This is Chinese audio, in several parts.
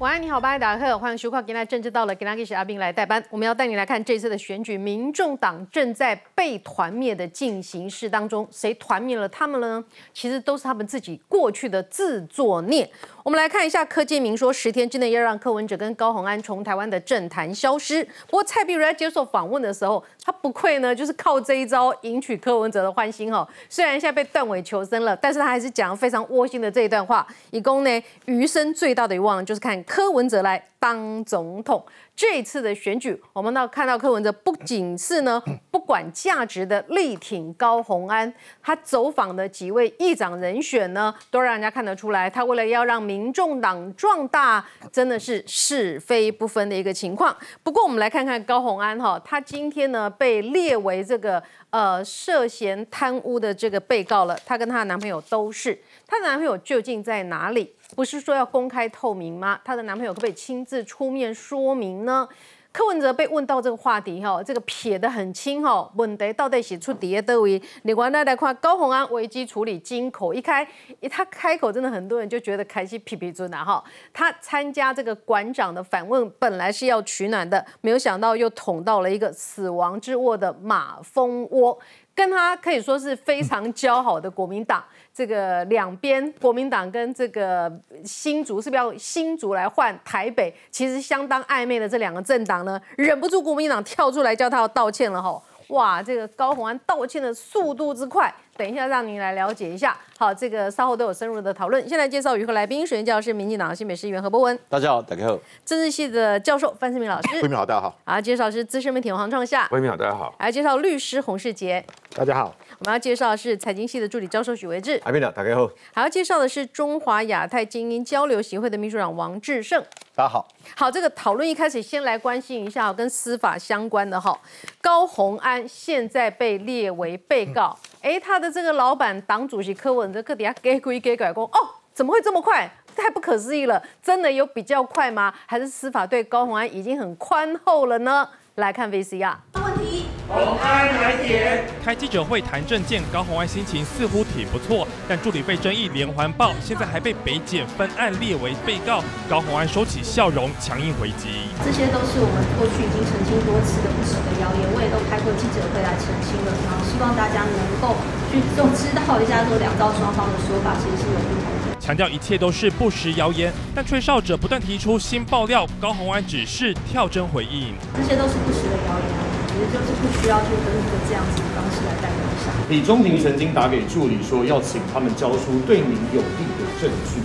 晚安，你好，巴达克，欢迎收看《今天政治到了》，给大家是阿斌来代班。我们要带你来看这次的选举，民众党正在被团灭的进行式当中，谁团灭了他们呢？其实都是他们自己过去的自作孽。我们来看一下，柯建明说十天之内要让柯文哲跟高虹安从台湾的政坛消失。不过蔡碧如在接受访问的时候，他不愧呢，就是靠这一招赢取柯文哲的欢心哈。虽然现在被断尾求生了，但是他还是讲了非常窝心的这一段话，以供呢余生最大的愿望就是看柯文哲来当总统。这一次的选举，我们到看到柯文哲不仅是呢 不管价值的力挺高虹安，他走访的几位议长人选呢，都让人家看得出来，他为了要让民众党壮大，真的是是非不分的一个情况。不过我们来看看高虹安哈，他今天呢被列为这个呃涉嫌贪污的这个被告了，她跟她的男朋友都是，她的男朋友究竟在哪里？不是说要公开透明吗？她的男朋友可不可以亲自出面说明呢？柯文哲被问到这个话题哈，这个撇得很轻哈，问题到底写出底下都为你原来来看高鸿安危机处理金口一开，他开口真的很多人就觉得开心皮皮尊啊哈，他参加这个馆长的反问本来是要取暖的，没有想到又捅到了一个死亡之握的马蜂窝。跟他可以说是非常交好的国民党，这个两边国民党跟这个新竹是不是要新竹来换台北？其实相当暧昧的这两个政党呢，忍不住国民党跳出来叫他要道歉了哈。哇，这个高鸿安道歉的速度之快，等一下让您来了解一下。好，这个稍后都有深入的讨论。先来介绍与会来宾，首先介绍是民进党新北市议员何伯文，大家好，大家好。政治系的教授范思明老师，魏明好，大家好。啊，介绍是资深媒体黄创夏，魏明好，大家好。来介绍律师洪世杰，大家好。我们要介绍的是财经系的助理教授许维志，阿斌好，大家好。还要介绍的是中华亚太精英交流协会的秘书长王志胜，大家好。好，这个讨论一开始先来关心一下跟司法相关的哈，高鸿安现在被列为被告，哎，他的这个老板党主席柯文哲克底下给归给改工，哦，怎么会这么快？太不可思议了，真的有比较快吗？还是司法对高鸿安已经很宽厚了呢？来看 VCR。问题，红安来点。开记者会谈证件，高红安心情似乎挺不错，但助理费争议连环爆，现在还被北检分案列为被告。高红安收起笑容，强硬回击。这些都是我们过去已经澄清多次的不实的谣言，我也都开过记者会来澄清了，然后希望大家能够去就知道一下，说两造双方的说法其实是有不同。强调一切都是不实谣言，但吹哨者不断提出新爆料，高红安只是跳针回应。这些都是不实的谣言，其实就是不需要去跟一个这样子的方式来代表一下。李宗平曾经打给助理说，要请他们交出对您有利的证据。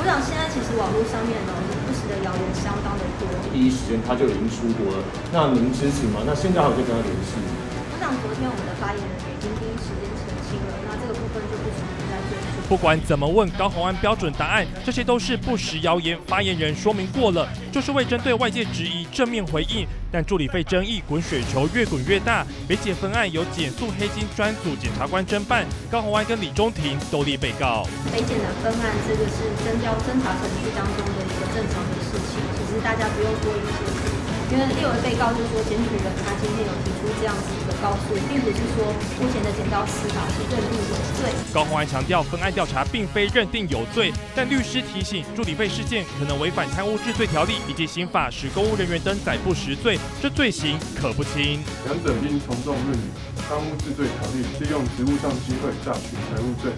我想现在其实网络上面呢，不实的谣言相当的多。第一时间他就已经出国了，那您知情吗？那现在还有在跟他联系？我想昨天我们的发言人不管怎么问，高鸿安标准答案，这些都是不实谣言。发言人说明过了，就是为针对外界质疑正面回应。但助理费争议滚雪球越滚越大，北检分案由检肃黑金专组检察官侦办，高鸿安跟李中庭都立被告。北检的分案，这个是侦调侦查程序当中的一个正常的事情，其实大家不用多疑。因为列为被告，就是说检举人他今天有提出这样子告诉，并不是说目前的检调司法是认定有罪。高宏安强调，分案调查并非认定有罪，但律师提醒，助理费事件可能违反贪污治罪条例以及刑法使公务人员登载不实罪，这罪行可不轻。两者应从重论理。贪污治罪条例是用职务上机会榨取财物罪。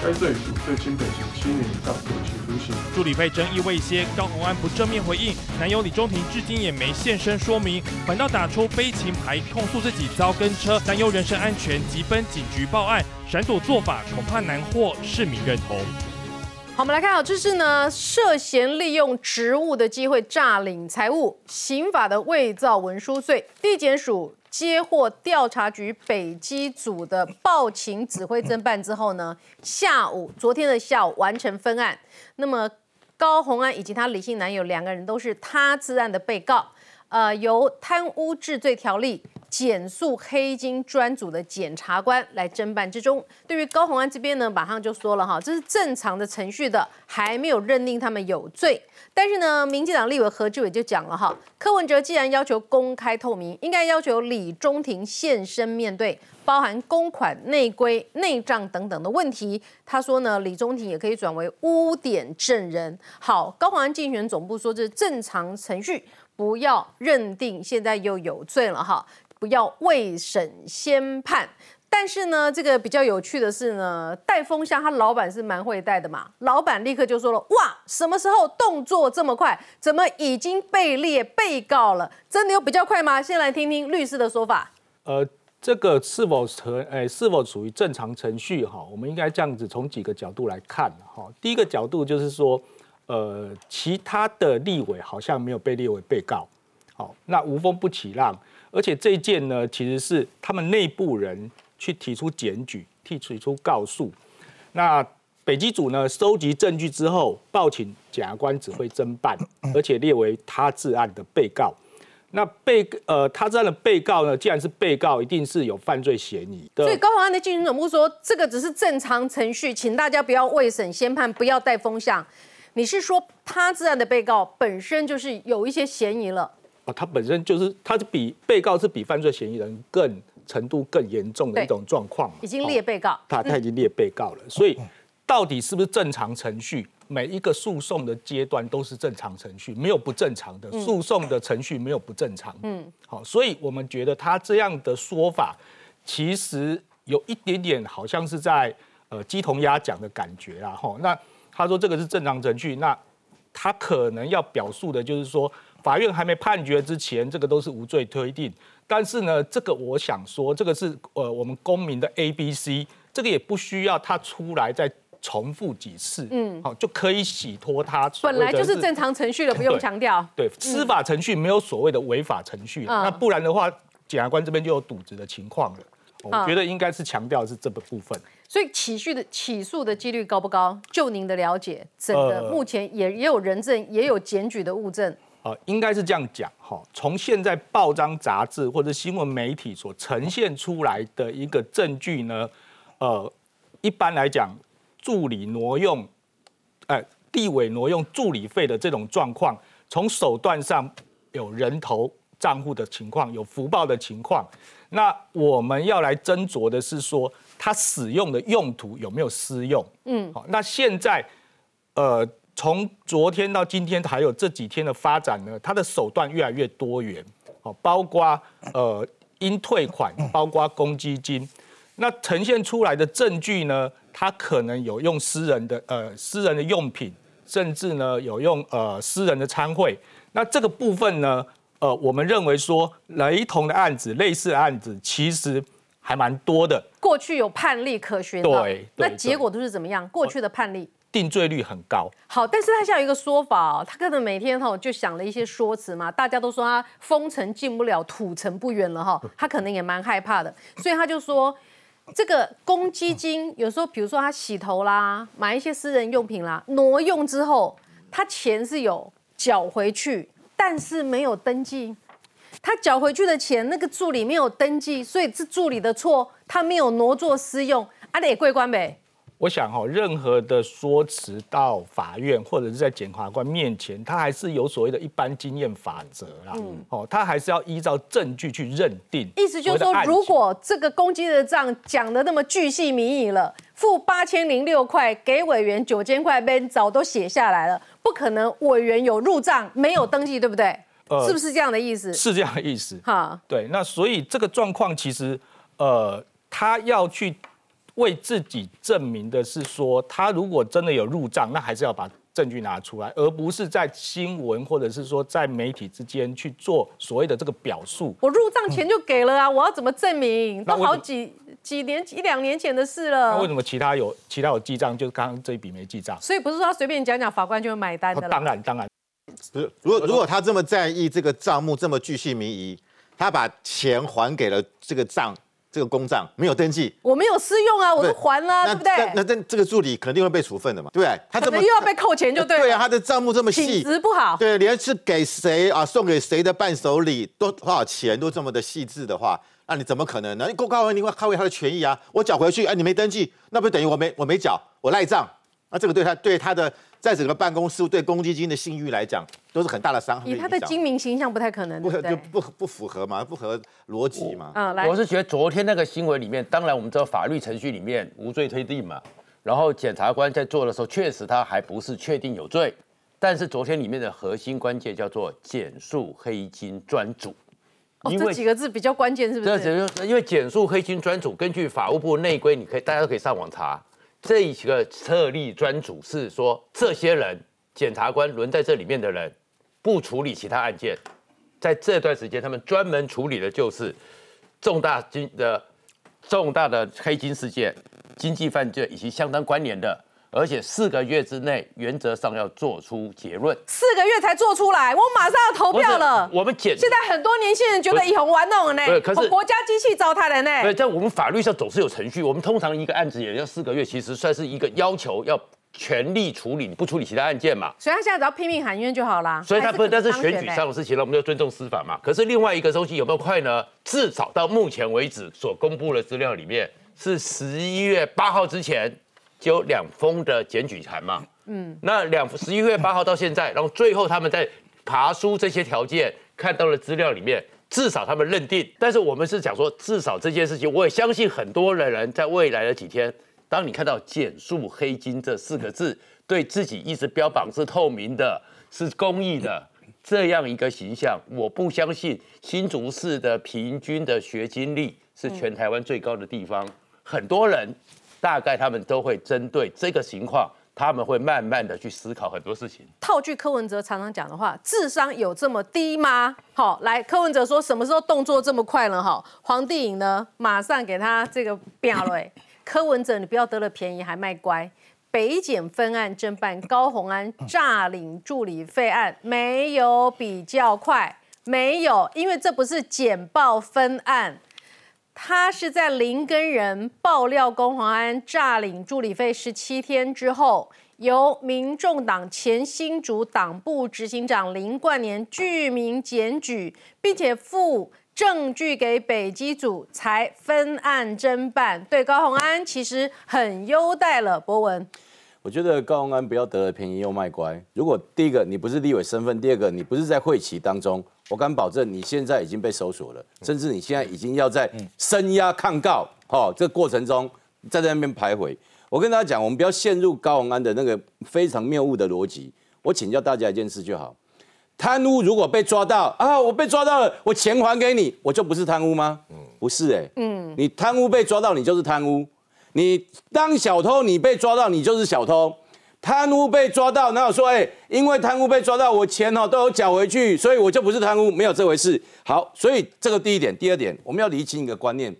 该罪属最轻本刑七年以上有期徒刑。助理费争议未歇，高红安不正面回应，男友李中庭至今也没现身说明，反倒打出悲情牌，控诉自己遭跟车，担忧人身安全，急奔警局报案，闪躲做法恐怕难获市民认同。好，我们来看啊，这是呢涉嫌利用职务的机会诈领财物，刑法的伪造文书罪，地检署。接获调查局北基组的报请指挥侦办之后呢，下午昨天的下午完成分案。那么高红安以及他李姓男友两个人都是他自案的被告。呃，由贪污治罪条例减诉黑金专组的检察官来侦办之中。对于高鸿安这边呢，马上就说了哈，这是正常的程序的，还没有认定他们有罪。但是呢，民进党立委何志伟就讲了哈，柯文哲既然要求公开透明，应该要求李中庭现身面对，包含公款内规、内账等等的问题。他说呢，李中庭也可以转为污点证人。好，高鸿安竞选总部说这是正常程序。不要认定现在又有罪了哈，不要未审先判。但是呢，这个比较有趣的是呢，带风向他老板是蛮会带的嘛。老板立刻就说了：哇，什么时候动作这么快？怎么已经被列被告了？真的有比较快吗？先来听听律师的说法。呃，这个是否成诶是否属于正常程序哈？我们应该这样子从几个角度来看哈。第一个角度就是说。呃，其他的立委好像没有被列为被告，好，那无风不起浪，而且这一件呢，其实是他们内部人去提出检举，提出告诉，那北基组呢收集证据之后，报请检察官指挥侦办，而且列为他治案的被告。那被呃他治案的被告呢，既然是被告，一定是有犯罪嫌疑的。所以高宏安的竞选总部说，这个只是正常程序，请大家不要未审先判，不要带风向。你是说他这样的被告本身就是有一些嫌疑了？啊，他本身就是，他是比被告是比犯罪嫌疑人更程度更严重的一种状况已经列被告，他他已经列被告了，所以到底是不是正常程序？每一个诉讼的阶段都是正常程序，没有不正常的诉讼的程序，没有不正常。嗯，好，所以我们觉得他这样的说法，其实有一点点好像是在呃鸡同鸭讲的感觉啦，哈，那。他说这个是正常程序，那他可能要表述的就是说，法院还没判决之前，这个都是无罪推定。但是呢，这个我想说，这个是呃我们公民的 A、B、C，这个也不需要他出来再重复几次，嗯，好就可以洗脱他。本来就是正常程序的，不用强调。对，司法程序没有所谓的违法程序，那不然的话，检察官这边就有渎职的情况了。我觉得应该是强调是这个部分。所以起诉的起诉的几率高不高？就您的了解，整个目前也也有人证，也有检举的物证。呃，应该是这样讲哈。从现在报章杂志或者新闻媒体所呈现出来的一个证据呢，呃，一般来讲，助理挪用，呃，地委挪用助理费的这种状况，从手段上有人头账户的情况，有福报的情况。那我们要来斟酌的是说，它使用的用途有没有私用？嗯，好，那现在，呃，从昨天到今天，还有这几天的发展呢，它的手段越来越多元，好，包括呃应退款，包括公积金，那呈现出来的证据呢，它可能有用私人的呃私人的用品，甚至呢有用呃私人的参会，那这个部分呢？呃，我们认为说雷同的案子、类似的案子，其实还蛮多的。过去有判例可循，对，那结果都是怎么样？过去的判例定罪率很高。好，但是他现在有一个说法哦，他可能每天哈就想了一些说辞嘛，大家都说他封城进不了，土城不远了哈，他可能也蛮害怕的，所以他就说这个公积金有时候，比如说他洗头啦，买一些私人用品啦，挪用之后，他钱是有缴回去。但是没有登记，他缴回去的钱，那个助理没有登记，所以是助理的错，他没有挪作私用，阿，得归关呗。我想哈，任何的说辞到法院或者是在检察官面前，他还是有所谓的一般经验法则啦。嗯，哦，他还是要依照证据去认定。意思就是说，如果这个公积的账讲的那么巨细靡遗了，付八千零六块给委员九千块，边早都写下来了，不可能委员有入账没有登记，对不对？呃，是不是这样的意思？是这样的意思。哈，对，那所以这个状况其实，呃，他要去。为自己证明的是说，他如果真的有入账，那还是要把证据拿出来，而不是在新闻或者是说在媒体之间去做所谓的这个表述。我入账钱就给了啊，我要怎么证明？都好几几年一两年前的事了。那为什么其他有其他有记账，就是刚刚这一笔没记账？所以不是说他随便讲讲，法官就会买单的了。当然当然，不是。如果如果他这么在意这个账目这么巨细靡遗，他把钱还给了这个账。这个公账没有登记，我没有私用啊，我都还了，对不对？那那这个助理肯定会被处分的嘛，对不对？他怎么又要被扣钱，就对了。对啊，他的账目这么细，品质不好。对，连是给谁啊，送给谁的伴手礼都多少钱都这么的细致的话，那你怎么可能呢？你过高文，你会捍卫他的权益啊？我缴回去，哎，你没登记，那不等于我没我没缴，我赖账？那这个对他对他的。在整个办公室对公积金的信誉来讲，都是很大的伤害。以他的精明形象，不太可能，不就不不符合嘛，不合逻辑嘛。嗯，来，我是觉得昨天那个新闻里面，当然我们知道法律程序里面无罪推定嘛，然后检察官在做的时候，确实他还不是确定有罪，但是昨天里面的核心关键叫做减速黑金专组。哦，这几个字比较关键，是不是？这因为减速黑金专组，根据法务部内规，你可以大家都可以上网查。这一个特例专组是说，这些人检察官轮在这里面的人，不处理其他案件，在这段时间，他们专门处理的就是重大金的重大的黑金事件、经济犯罪以及相当关联的。而且四个月之内，原则上要做出结论。四个月才做出来，我马上要投票了。我们检现在很多年轻人觉得以红玩弄呢，可是国家机器糟蹋了呢。对，在我们法律上总是有程序。我们通常一个案子也要四个月，其实算是一个要求，要全力处理，你不处理其他案件嘛。所以他现在只要拼命喊冤就好啦。所以他不，但是选举上的事情呢，我们要尊重司法嘛。可是另外一个东西有没有快呢？至少到目前为止所公布的资料里面，是十一月八号之前。就有两封的检举函嘛，嗯，那两十一月八号到现在，然后最后他们在爬书这些条件，看到了资料里面，至少他们认定。但是我们是讲说，至少这件事情，我也相信很多的人在未来的几天，当你看到“减速黑金”这四个字，对自己一直标榜是透明的、是公益的这样一个形象，我不相信新竹市的平均的学经历是全台湾最高的地方，很多人。大概他们都会针对这个情况，他们会慢慢的去思考很多事情。套句柯文哲常常讲的话，智商有这么低吗？好，来，柯文哲说什么时候动作这么快了？哈，黄帝颖呢，马上给他这个表了。柯文哲，你不要得了便宜还卖乖。北检分案侦办高红安诈领助理费案，没有比较快，没有，因为这不是简报分案。他是在林根人爆料高洪安诈领助理费十七天之后，由民众党前新竹党部执行长林冠年具名检举，并且附证据给北基组，才分案侦办。对高鸿安其实很优待了。博文，我觉得高鸿安不要得了便宜又卖乖。如果第一个你不是立委身份，第二个你不是在会期当中。我敢保证，你现在已经被搜索了，甚至你现在已经要在声押抗告，哈，这个过程中在那边徘徊。我跟大家讲，我们不要陷入高宏安的那个非常谬误的逻辑。我请教大家一件事就好：贪污如果被抓到啊，我被抓到了，我钱还给你，我就不是贪污吗？不是哎，嗯，你贪污被抓到，你就是贪污；你当小偷，你被抓到，你就是小偷。贪污被抓到，然后说，哎，因为贪污被抓到，我钱哦都有缴回去，所以我就不是贪污，没有这回事。好，所以这个第一点，第二点，我们要理清一个观念，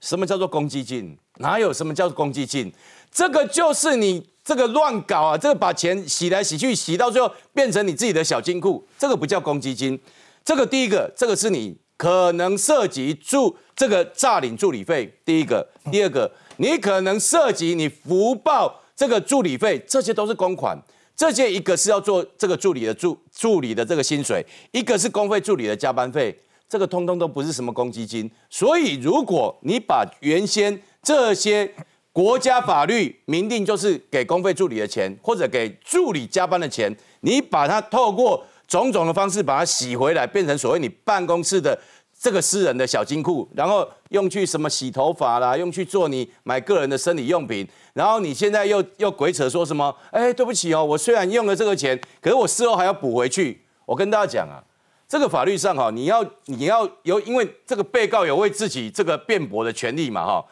什么叫做公积金？哪有什么叫做公积金？这个就是你这个乱搞啊，这个把钱洗来洗去，洗到最后变成你自己的小金库，这个不叫公积金。这个第一个，这个是你可能涉及助这个诈领助理费，第一个，第二个，你可能涉及你福报。这个助理费，这些都是公款，这些一个是要做这个助理的助助理的这个薪水，一个是公费助理的加班费，这个通通都不是什么公积金。所以，如果你把原先这些国家法律明定就是给公费助理的钱，或者给助理加班的钱，你把它透过种种的方式把它洗回来，变成所谓你办公室的。这个私人的小金库，然后用去什么洗头发啦，用去做你买个人的生理用品，然后你现在又又鬼扯说什么？哎，对不起哦，我虽然用了这个钱，可是我事后还要补回去。我跟大家讲啊，这个法律上哈，你要你要有，因为这个被告有为自己这个辩驳的权利嘛哈。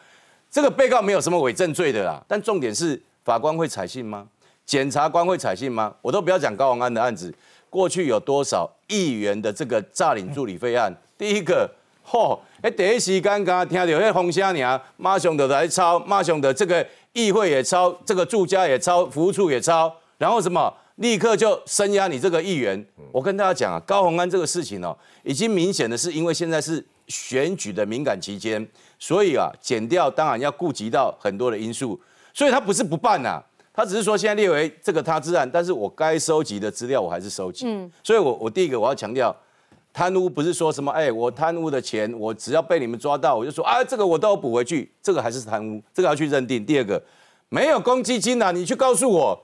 这个被告没有什么伪证罪的啦，但重点是法官会采信吗？检察官会采信吗？我都不要讲高王安的案子，过去有多少议员的这个诈领助理费案？第一个，嚯！哎，第一时间刚听到那风声呢，马上就来抄，马上的这个议会也抄，这个住家也抄，服务处也抄，然后什么，立刻就声压你这个议员。我跟大家讲啊，高鸿安这个事情哦，已经明显的是因为现在是选举的敏感期间，所以啊，减掉当然要顾及到很多的因素，所以他不是不办呐，他只是说现在列为这个他之案，但是我该收集的资料我还是收集。嗯，所以我我第一个我要强调，贪污不是说什么哎，我贪污的钱我只要被你们抓到，我就说啊这个我都要补回去，这个还是贪污，这个要去认定。第二个，没有公积金呐，你去告诉我。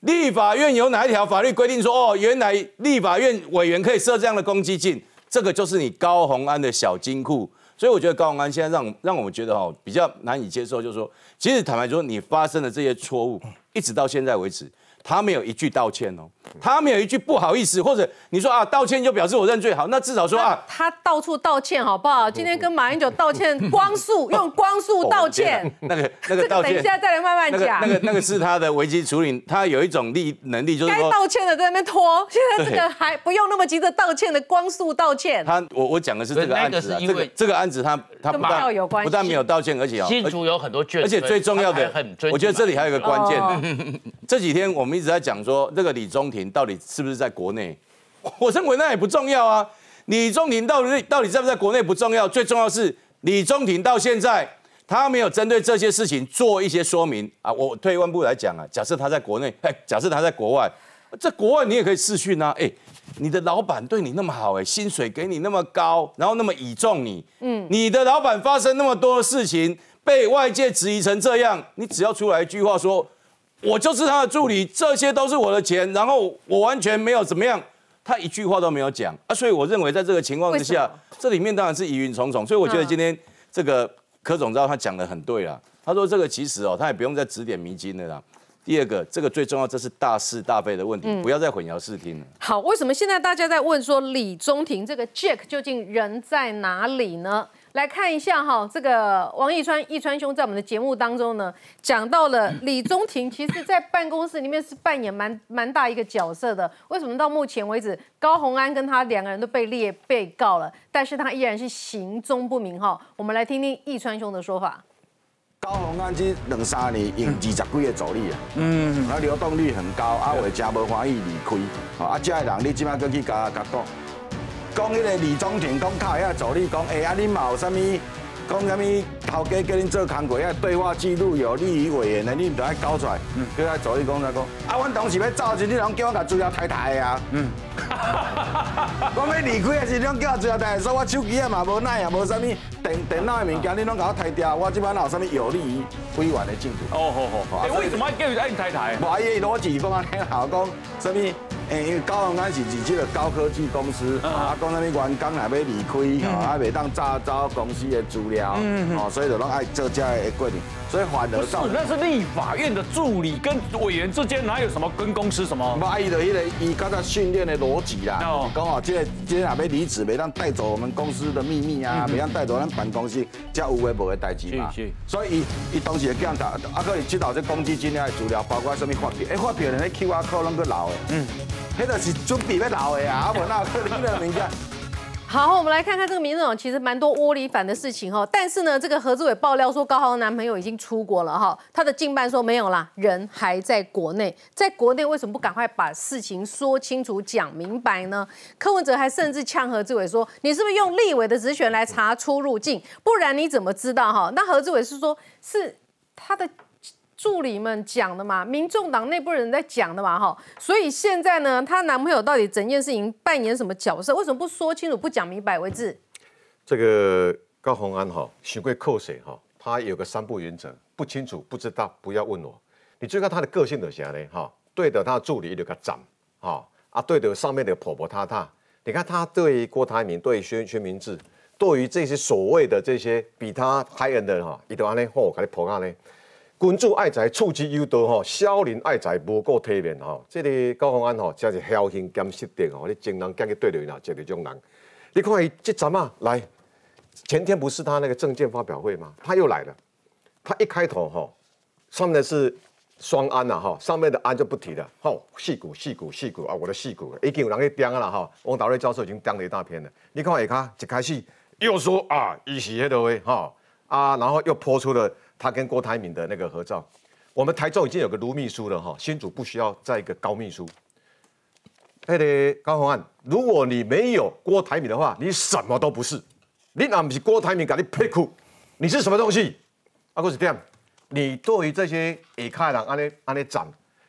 立法院有哪一条法律规定说哦，原来立法院委员可以设这样的公积金？这个就是你高鸿安的小金库。所以我觉得高鸿安现在让让我们觉得哈比较难以接受，就是说，其实坦白说，你发生的这些错误，一直到现在为止。他没有一句道歉哦，他没有一句不好意思，或者你说啊道歉就表示我认罪好，那至少说啊，他到处道歉好不好？今天跟马英九道歉，光速用光速道歉，那个那个道歉，等一下再来慢慢讲。那个那个是他的危机处理，他有一种力能力，就是该道歉的在那边拖，现在这个还不用那么急着道歉的光速道歉。他我我讲的是这个案子，这个这个案子他他不但不但没有道歉，而且新竹有很多卷，而且最重要的，我觉得这里还有一个关键，这几天我们一直在讲说。这个李宗廷到底是不是在国内？我认为那也不重要啊。李宗廷到底到底在不在国内不重要，最重要是李宗廷到现在他没有针对这些事情做一些说明啊。我退一万步来讲啊，假设他在国内，哎，假设他在国外，在国外你也可以试训啊。哎，你的老板对你那么好，哎，薪水给你那么高，然后那么倚重你，嗯，你的老板发生那么多的事情，被外界质疑成这样，你只要出来一句话说。我就是他的助理，这些都是我的钱，然后我完全没有怎么样，他一句话都没有讲啊，所以我认为在这个情况之下，这里面当然是疑云重重，所以我觉得今天这个柯总召他讲的很对啦，他说这个其实哦，他也不用再指点迷津的啦。第二个，这个最重要，这是大是大非的问题，不要再混淆视听了。好，为什么现在大家在问说李宗廷这个 Jack 究竟人在哪里呢？来看一下哈，这个王一川一川兄在我们的节目当中呢，讲到了李宗廷，其实在办公室里面是扮演蛮蛮大一个角色的。为什么到目前为止，高鸿安跟他两个人都被列被告了，但是他依然是行踪不明哈？我们来听听一川兄的说法。高鸿安这两三年用二十几个助理啊，嗯，啊流动率很高，啊会真无欢喜离开，啊这个人你即摆搁去甲甲讲。讲迄个李宗廷讲靠遐助理讲，哎啊，你嘛有啥物？讲啥物？头家叫恁做工课，遐对话记录有利于委员的，你唔得爱交出来。嗯，叫他助理讲啥讲？啊，阮同事要走时，你拢叫我甲资料太太啊。嗯，我要离开的时，你拢叫我资料太太，说我手机啊嘛无奈啊，无啥物电电脑的物件，你拢甲我抬掉。我即摆哪有啥物有利于委员的证据？哦，好好。哎，为什么叫伊爱太太？无伊逻辑讲啊，好讲啥物？诶，因为高雄安是自己的高科技公司，啊，讲那边员工若要离开，吼，啊，袂当查找公司的资料，哦，所以就拢爱做这的规定。所以反而是那是立法院的助理跟委员之间哪有什么跟公司什么？不伊就迄个伊刚才训练的逻辑啦，讲哦，这个这个若要离职，袂当带走我们公司的秘密啊，袂当带走咱办公室这有诶无诶代志嘛。所以伊伊当时会叫人打，啊，可以知道这公积金的资料，包括什么发票，诶，发票连那 Q R code 拢个老诶，嗯，迄个是准备要老的啊，啊，无那可能的物件。好，我们来看看这个民众党其实蛮多窝里反的事情哈，但是呢，这个何志伟爆料说高豪的男朋友已经出国了哈，他的近半说没有啦，人还在国内，在国内为什么不赶快把事情说清楚讲明白呢？柯文哲还甚至呛何志伟说，你是不是用立委的职权来查出入境，不然你怎么知道哈？那何志伟是说，是他的。助理们讲的嘛，民众党内部人在讲的嘛，哈，所以现在呢，她男朋友到底整件事情扮演什么角色？为什么不说清楚、不讲明白为止？这个高鸿安哈，许贵扣谁哈？他有个三不原则：不清楚、不知道，不要问我。你最看他的个性的啥呢？哈，对的，他的助理有个长，哈啊，对的，上面的婆婆他他，你看他对郭台铭、对薛薛明志，对于这些所谓的这些比他还人的哈，伊都安尼好，给你婆安呢。君主爱财，处之有道吼；小人爱财，无顾体面吼。这个高鸿安吼，真是侥幸兼失德吼。你经常跟伊对对啦，这个种人。你看伊这阵啊，来，前天不是他那个证件发表会吗？他又来了。他一开头吼，上面是双安呐哈，上面的安就不提了。吼，戏骨戏骨戏骨啊，我的戏骨已经有人去盯了哈。王导瑞教授已经盯了一大片了。你看下卡一开始又说啊，伊是迄个位哈啊，然后又泼出了。他跟郭台铭的那个合照，我们台中已经有个卢秘书了哈，新主不需要再一个高秘书。哎，对，高鸿安，如果你没有郭台铭的话，你什么都不是。你若不是郭台铭给你配库，你是什么东西？啊，我是这样，你对于这些下卡人安尼安尼站，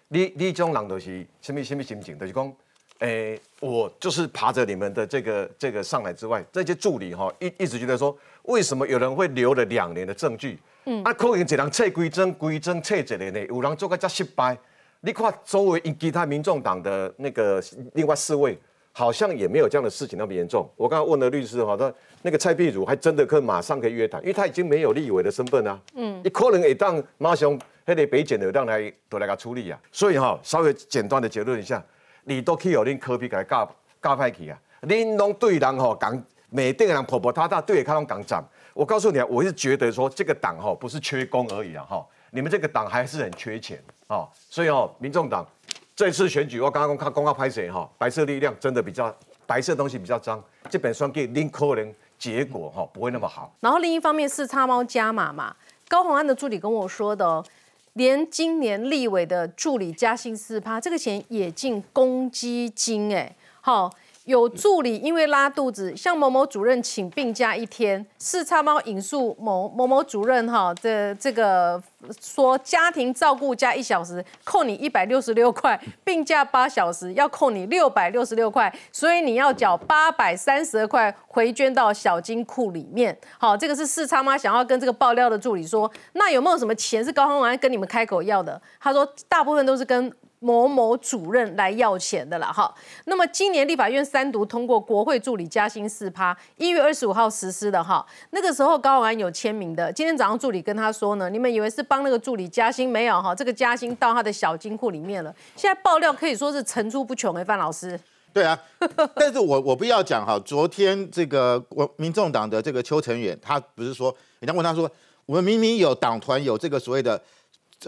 你你这种人就是什么什么心情？就是讲，诶、我就是爬着你们的这个这个上来之外，这些助理哈一一直觉得说，为什么有人会留了两年的证据？嗯，啊，可能一人测规针规针测一年呢，有人做个遮失败。你看周围其他民众党的那个另外四位，好像也没有这样的事情那么严重。我刚刚问了律师哈，他那个蔡壁如还真的可以马上可以约谈，因为他已经没有立委的身份啊。嗯，你可能会当马上迄个北检的让来都来个处理啊。所以哈，稍微简单的结论一下，你都可以有恁科比给他教教派去啊，恁拢对人吼讲，每定人婆婆塌塌对他拢讲涨。我告诉你啊，我是觉得说这个党哈不是缺工而已啊哈，你们这个党还是很缺钱哦，所以哦，民众党这次选举我刚刚看公告拍谁哈，白色力量真的比较白色东西比较脏，这本双给林可能结果哈不会那么好。然后另一方面是叉猫加码嘛，高鸿安的助理跟我说的哦，连今年立委的助理加薪四趴，这个钱也进公积金哎，好。有助理因为拉肚子，向某某主任请病假一天。四叉猫引述某某某主任哈的这个说，家庭照顾加一小时扣你一百六十六块，病假八小时要扣你六百六十六块，所以你要缴八百三十二块回捐到小金库里面。好，这个是四叉猫想要跟这个爆料的助理说，那有没有什么钱是高鸿安跟你们开口要的？他说，大部分都是跟。某某主任来要钱的了哈，那么今年立法院三读通过国会助理加薪四趴，一月二十五号实施的哈，那个时候高宏安有签名的，今天早上助理跟他说呢，你们以为是帮那个助理加薪没有哈？这个加薪到他的小金库里面了，现在爆料可以说是层出不穷哎，范老师。对啊，但是我我不要讲哈，昨天这个我民众党的这个邱成远，他不是说人家问他说，我们明明有党团有这个所谓的。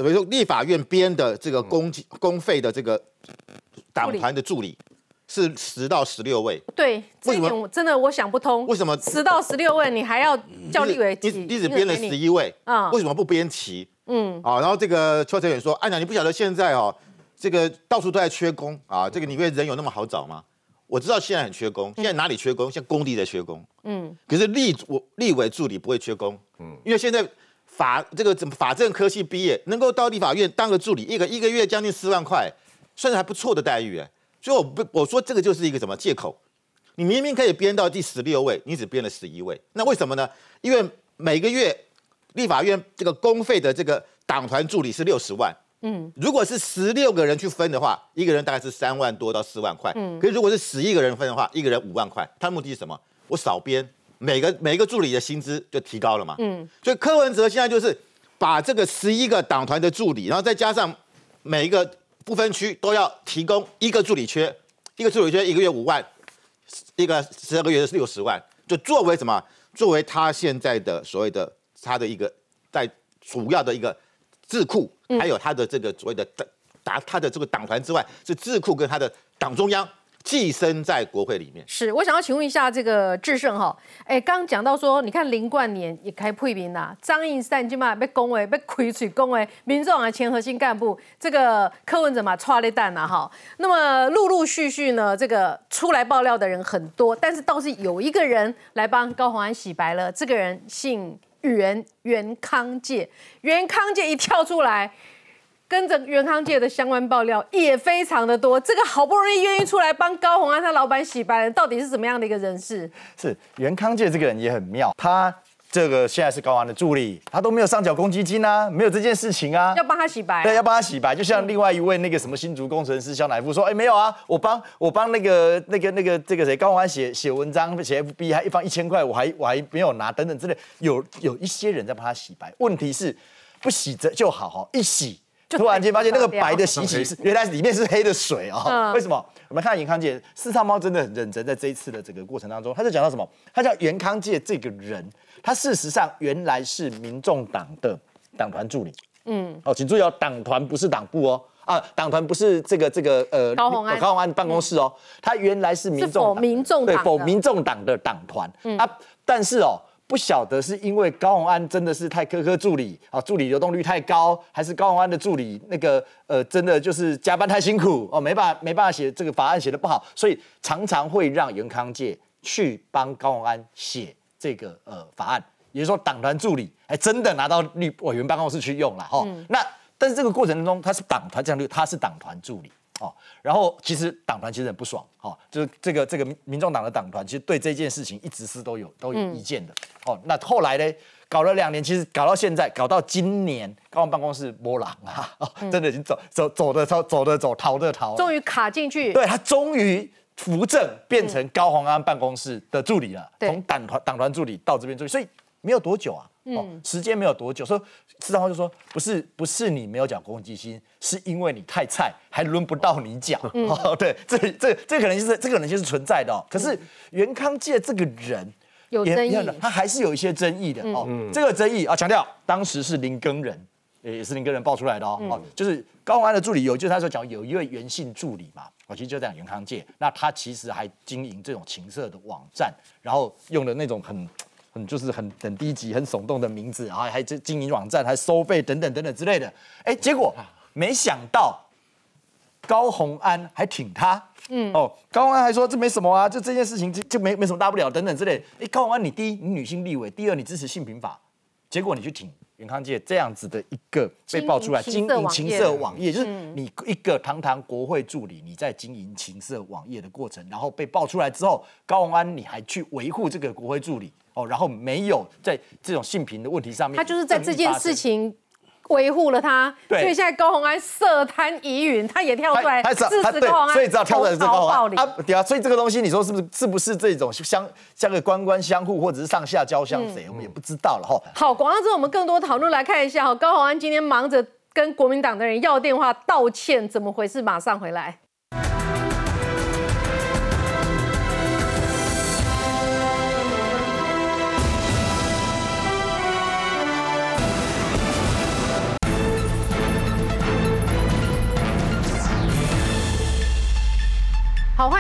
比如说立法院编的这个公公费的这个党团的助理是十到十六位，对，这一点我真的我想不通，为什么十到十六位你还要叫立委？你你只编了十一位啊？为什么不编齐？嗯，啊，然后这个邱成远说，安长你不晓得现在哦，这个到处都在缺工啊，这个你以为人有那么好找吗？我知道现在很缺工，现在哪里缺工？现在工地在缺工，嗯，可是立我立委助理不会缺工，嗯，因为现在。法这个怎么法政科系毕业，能够到立法院当个助理，一个一个月将近四万块，算是还不错的待遇哎。所以我不我说这个就是一个什么借口？你明明可以编到第十六位，你只编了十一位，那为什么呢？因为每个月立法院这个公费的这个党团助理是六十万，嗯，如果是十六个人去分的话，一个人大概是三万多到四万块，嗯，可是如果是十一个人分的话，一个人五万块，他的目的是什么？我少编。每个每一个助理的薪资就提高了嘛，嗯，所以柯文哲现在就是把这个十一个党团的助理，然后再加上每一个不分区都要提供一个助理缺，一个助理缺一个月五万，一个十二个月是六十万，就作为什么？作为他现在的所谓的他的一个在主要的一个智库，还有他的这个所谓的打他的这个党团之外，是智库跟他的党中央。寄生在国会里面。是我想要请问一下这个智胜哈，哎，刚刚讲到说，你看林冠年也开配名啦，张应善今嘛被恭维，被亏水恭维，民众啊前核心干部，这个柯文哲嘛抓了蛋呐哈。那么陆陆续续呢，这个出来爆料的人很多，但是倒是有一个人来帮高鸿安洗白了，这个人姓袁，袁康介，袁康介一跳出来。跟着元康界的相关爆料也非常的多，这个好不容易愿意出来帮高鸿安他老板洗白，到底是怎么样的一个人士？是元康界这个人也很妙，他这个现在是高安的助理，他都没有上缴公积金啊，没有这件事情啊，要帮他洗白，对，要帮他洗白。就像另外一位那个什么新竹工程师肖乃夫说，哎，没有啊，我帮我帮那个那个那个这个谁高鸿安写写文章写 FB 还一方一千块，我还我还没有拿等等之类，有有一些人在帮他洗白。问题是不洗着就好哈，一洗。突然间发现那个白的洗洗是原来里面是黑的水哦，为什么？我们看严康界四叉猫真的很认真，在这一次的整个过程当中，他就讲到什么？他叫袁康界这个人，他事实上原来是民众党的党团助理。嗯，哦，请注意哦，党团不是党部哦，啊，党团不是这个这个呃高鸿安高鸿安办公室哦，他原来是民众民众对否民众党的党团啊，但是哦。不晓得是因为高鸿安真的是太苛刻助理啊，助理流动率太高，还是高鸿安的助理那个呃真的就是加班太辛苦哦，没办法没办法写这个法案写的不好，所以常常会让元康界去帮高鸿安写。这个呃法案，也就是说党团助理还真的拿到立委员办公室去用了哈。那但是这个过程当中，他是党团这样，他是党团助理哦。然后其实党团其实很不爽哈，就是这个这个民民众党的党团其实对这件事情一直是都有都有意见的哦。那后来呢？搞了两年，其实搞到现在，搞到今年，高雄办公室波浪啊，真的已经走走走的走走的走，逃的逃，终于卡进去。对他终于扶正，变成高鸿安办公室的助理了。从党团党团助理到这边助理，所以没有多久啊，哦，时间没有多久。说市长就说，不是不是你没有讲公共基金，是因为你太菜，还轮不到你讲。哦，对，这这这可能就是这个可能性是存在的。哦。可是袁康介这个人。有争议，他还是有一些争议的哦。这个争议啊，强调当时是林根人，也是林根人爆出来的哦。哦，就是高宏安的助理有，就是他说讲有一位袁姓助理嘛，哦，其实就讲袁康界，那他其实还经营这种情色的网站，然后用的那种很很就是很很低级、很耸动的名字，然后还经经营网站，还收费等等等等之类的。哎，结果没想到高宏安还挺他。嗯哦，高宏安还说这没什么啊，就这件事情就就没没什么大不了等等之类。哎，高宏安，你第一你女性立委，第二你支持性平法，结果你去挺袁康界这样子的一个被爆出来经营情色网页，就是你一个堂堂国会助理，你在经营情色网页的过程，然后被爆出来之后，高鸿安你还去维护这个国会助理哦，然后没有在这种性平的问题上面，他就是在这件事情。维护了他，所以现在高鸿安涉贪疑云，他也跳出来支持高鸿安，所以知道跳出来这个高鸿安啊，对啊，所以这个东西你说是不是是不是这种相像个官官相护，或者是上下交相贼，我们也不知道了哈。好，广告之后我们更多讨论来看一下哈，高鸿安今天忙着跟国民党的人要电话道歉，怎么回事？马上回来。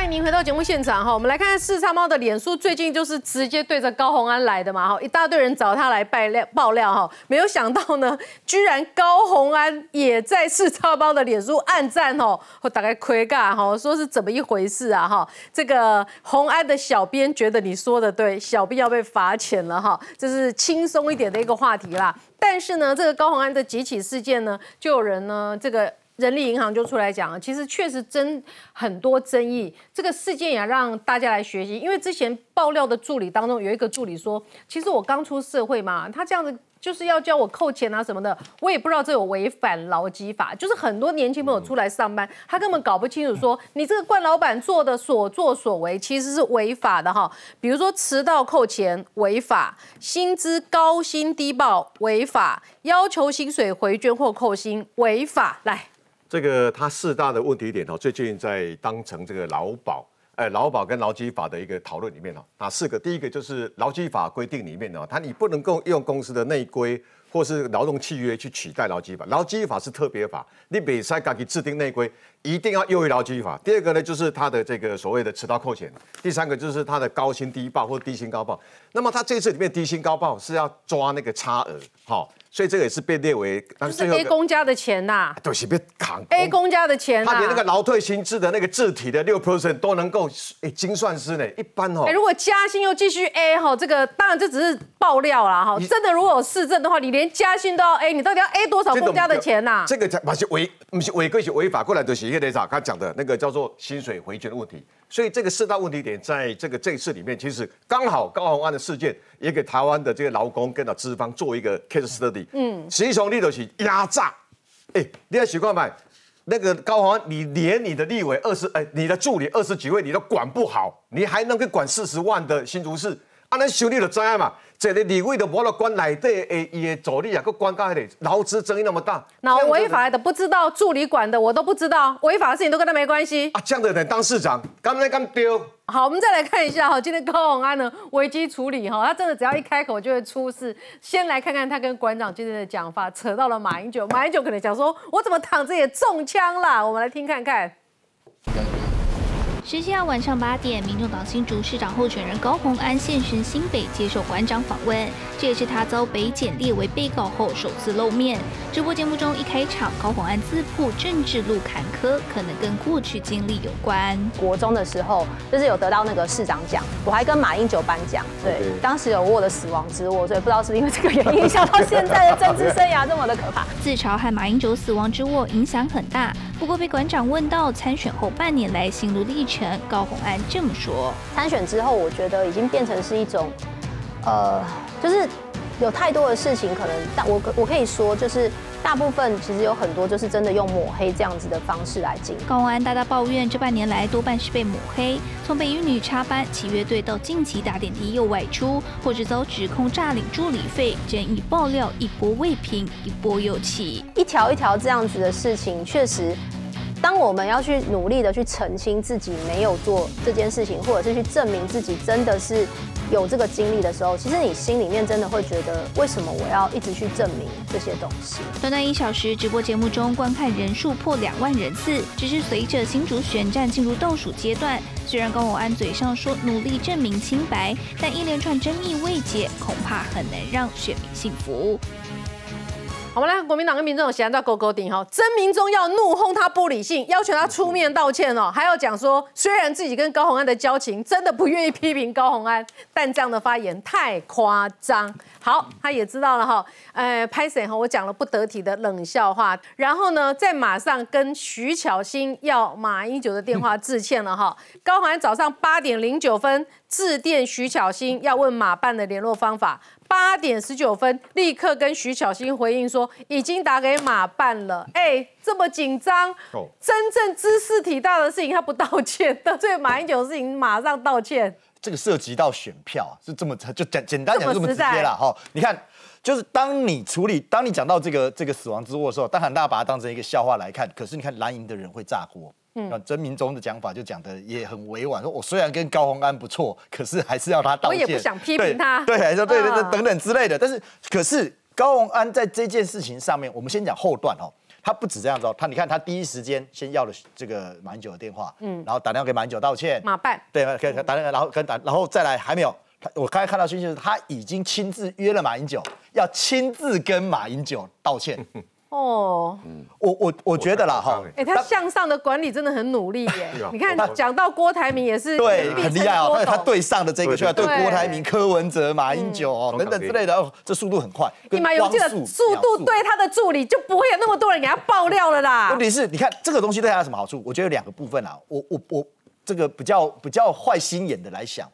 迎您回到节目现场哈。我们来看看四叉猫的脸书，最近就是直接对着高鸿安来的嘛哈，一大堆人找他来爆料爆料哈。没有想到呢，居然高鸿安也在四叉猫的脸书暗赞哦，我大概亏尬哈，说是怎么一回事啊哈。这个鸿安的小编觉得你说的对，小编要被罚钱了哈，这是轻松一点的一个话题啦。但是呢，这个高鸿安的几起事件呢，就有人呢这个。人力银行就出来讲，其实确实真很多争议。这个事件也让大家来学习，因为之前爆料的助理当中有一个助理说，其实我刚出社会嘛，他这样子就是要叫我扣钱啊什么的，我也不知道这有违反劳基法。就是很多年轻朋友出来上班，他根本搞不清楚，说你这个冠老板做的所作所为其实是违法的哈。比如说迟到扣钱违法，薪资高薪低报违法，要求薪水回捐或扣薪违法。来。这个它四大的问题点哦，最近在当成这个劳保，哎，劳保跟劳基法的一个讨论里面哦，哪四个？第一个就是劳基法规定里面呢，它你不能够用公司的内规或是劳动契约去取代劳基法，劳基法是特别法，你比赛敢去制定内规，一定要优于劳基法。第二个呢，就是他的这个所谓的迟到扣钱，第三个就是他的高薪低报或低薪高报。那么他这次里面低薪高报是要抓那个差额，好。所以这个也是被列为，就是 A 公家的钱呐，都是被扛 A 公家的钱，他连那个劳退薪资的那个字体的六 percent 都能够诶精算师呢，一般哦。如果加薪又继续 A 哈，这个当然这只是爆料啦哈，真的如果有市政的话，你连加薪都要 A，你到底要 A 多少公家的钱呐？这个才不是违，不是违规是违法过来的，是叶队长他讲的那个叫做薪水回捐的问题。所以这个四大问题点，在这个这次里面，其实刚好高鸿安的事件也给台湾的这个劳工跟到资方做一个 case study。嗯，实际上你就是压榨。哎，你要习惯买那个高鸿安，你连你的立委二十，哎，你的助理二十几位你都管不好，你还能够管四十万的新竹市？啊，那修理的灾嘛。这个立委都无了管内底诶，伊的助理啊，佮管到迄个劳资争议那么大。那违法的不知道，助理管的我都不知道，违法的事情都跟他没关系。啊，这样的人当市长，敢来敢丢？好，我们再来看一下哈，今天高鸿安呢危机处理哈，他真的只要一开口就会出事。先来看看他跟馆长今天的讲法，扯到了马英九，马英九可能想说，我怎么躺着也中枪了？我们来听看看。十七号晚上八点，民众党新竹市长候选人高虹安现身新北接受馆长访问，这也是他遭北检列为被告后首次露面。直播节目中一开场，高虹安自曝政治路坎坷，可能跟过去经历有关。国中的时候，就是有得到那个市长奖，我还跟马英九颁奖，对，当时有握的死亡之握，所以不知道是不是因为这个原因，影响到现在的政治生涯这么的可怕。自嘲和马英九死亡之握影响很大，不过被馆长问到参选后半年来心路历程。高红安这么说：参选之后，我觉得已经变成是一种，呃，就是有太多的事情，可能大我我可以说，就是大部分其实有很多就是真的用抹黑这样子的方式来进。高红安大大抱怨，这半年来多半是被抹黑，从北一女插班、骑乐队到近期打点滴又外出，或者遭指控诈领助理费，争议爆料一波未平，一波又起，一条一条这样子的事情，确实。当我们要去努力的去澄清自己没有做这件事情，或者是去证明自己真的是有这个经历的时候，其实你心里面真的会觉得，为什么我要一直去证明这些东西？短短一小时直播节目中，观看人数破两万人次，只是随着新竹选战进入倒数阶段，虽然高永安嘴上说努力证明清白，但一连串争议未解，恐怕很难让选民信服。我们来，国民党跟民众喜欢到勾勾顶哈，真民众要怒轰他不理性，要求他出面道歉哦，还要讲说，虽然自己跟高红安的交情真的不愿意批评高红安，但这样的发言太夸张。好，他也知道了哈，呃，拍谁哈，我讲了不得体的冷笑话，然后呢，再马上跟徐巧芯要马英九的电话致歉了哈。高虹安早上八点零九分致电徐巧芯，要问马办的联络方法。八点十九分，立刻跟徐巧芯回应说，已经打给马办了。哎，这么紧张，真正知识体大的事情他不道歉，得罪马英九的事情马上道歉。这个涉及到选票，是这么就简简单讲这么直接了哈。你看，就是当你处理，当你讲到这个这个死亡之握的时候，当然大家把它当成一个笑话来看。可是你看蓝营的人会炸锅。那曾明忠的讲法就讲的也很委婉，说我虽然跟高鸿安不错，可是还是要他道歉。我也不想批评他，对，说对对对等等之类的。但是可是高鸿安在这件事情上面，我们先讲后段哦，他不止这样子哦，他你看他第一时间先要了这个马英九的电话，嗯，然后打电话给马英九道歉，马办。对，跟打电话，然后跟打，然后再来还没有，他我刚才看到讯息是他已经亲自约了马英九，要亲自跟马英九道歉。哦，嗯我我我觉得啦哈，哎，他向上的管理真的很努力耶。你看讲到郭台铭也是对，很厉害哦。他对上的这个，就要对郭台铭、柯文哲、马英九哦等等之类的，哦，这速度很快。你马永记的速度对他的助理就不会有那么多人给他爆料了啦。问题是，你看这个东西对他有什么好处？我觉得有两个部分啊。我我我这个比较比较坏心眼的来想，